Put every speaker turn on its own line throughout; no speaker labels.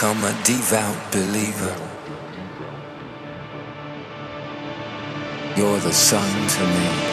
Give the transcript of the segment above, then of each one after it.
Become a devout believer. You're the sun to me.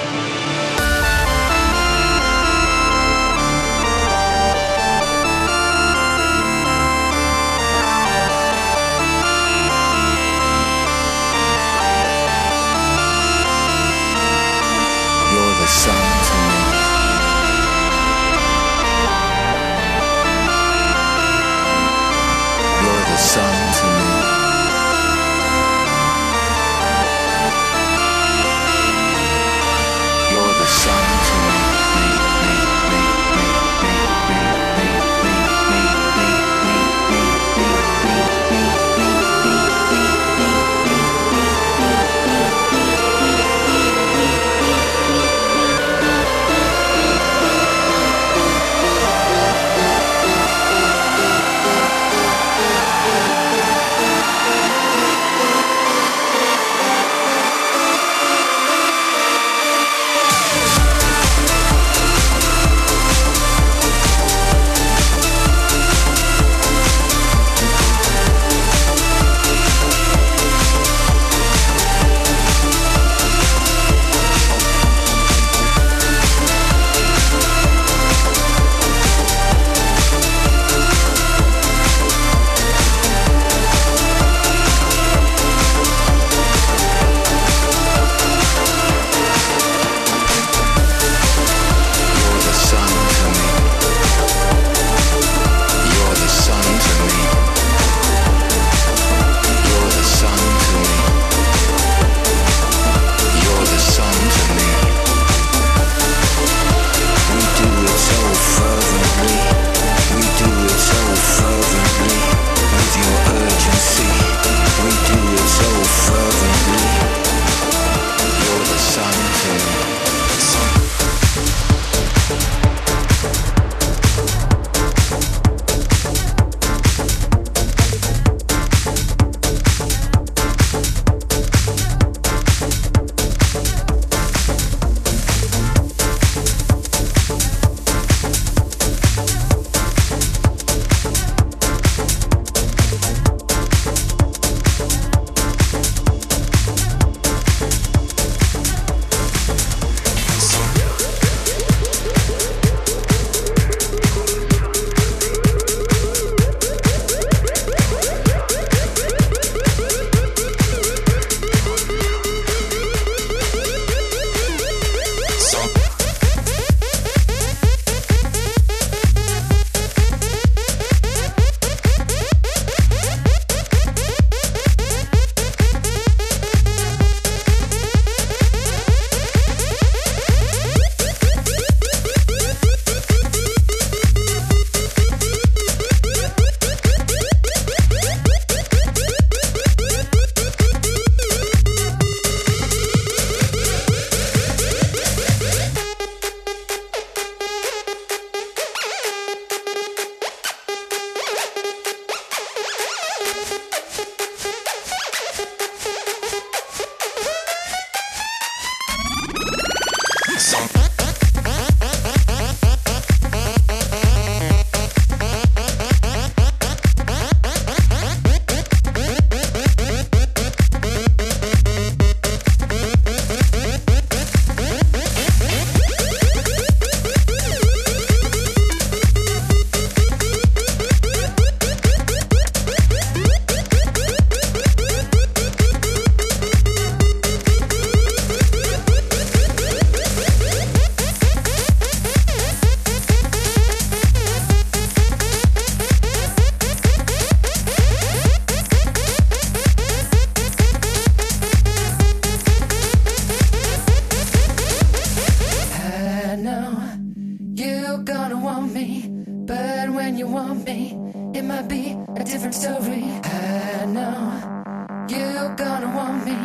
You gonna want me, but when you want me, it might be a different story. I know you gonna want me,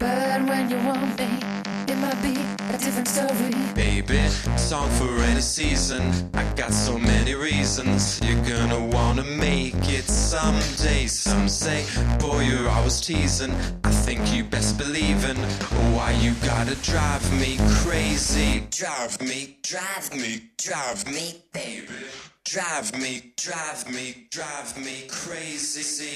but when you want me it might be a different story.
Baby, song for any season. I got so many reasons. You're gonna wanna make it someday. Some say, boy, you're always teasing. I think you best believe in why you gotta drive me crazy. Drive me, drive me, drive me, baby. Drive me, drive me, drive me crazy.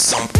some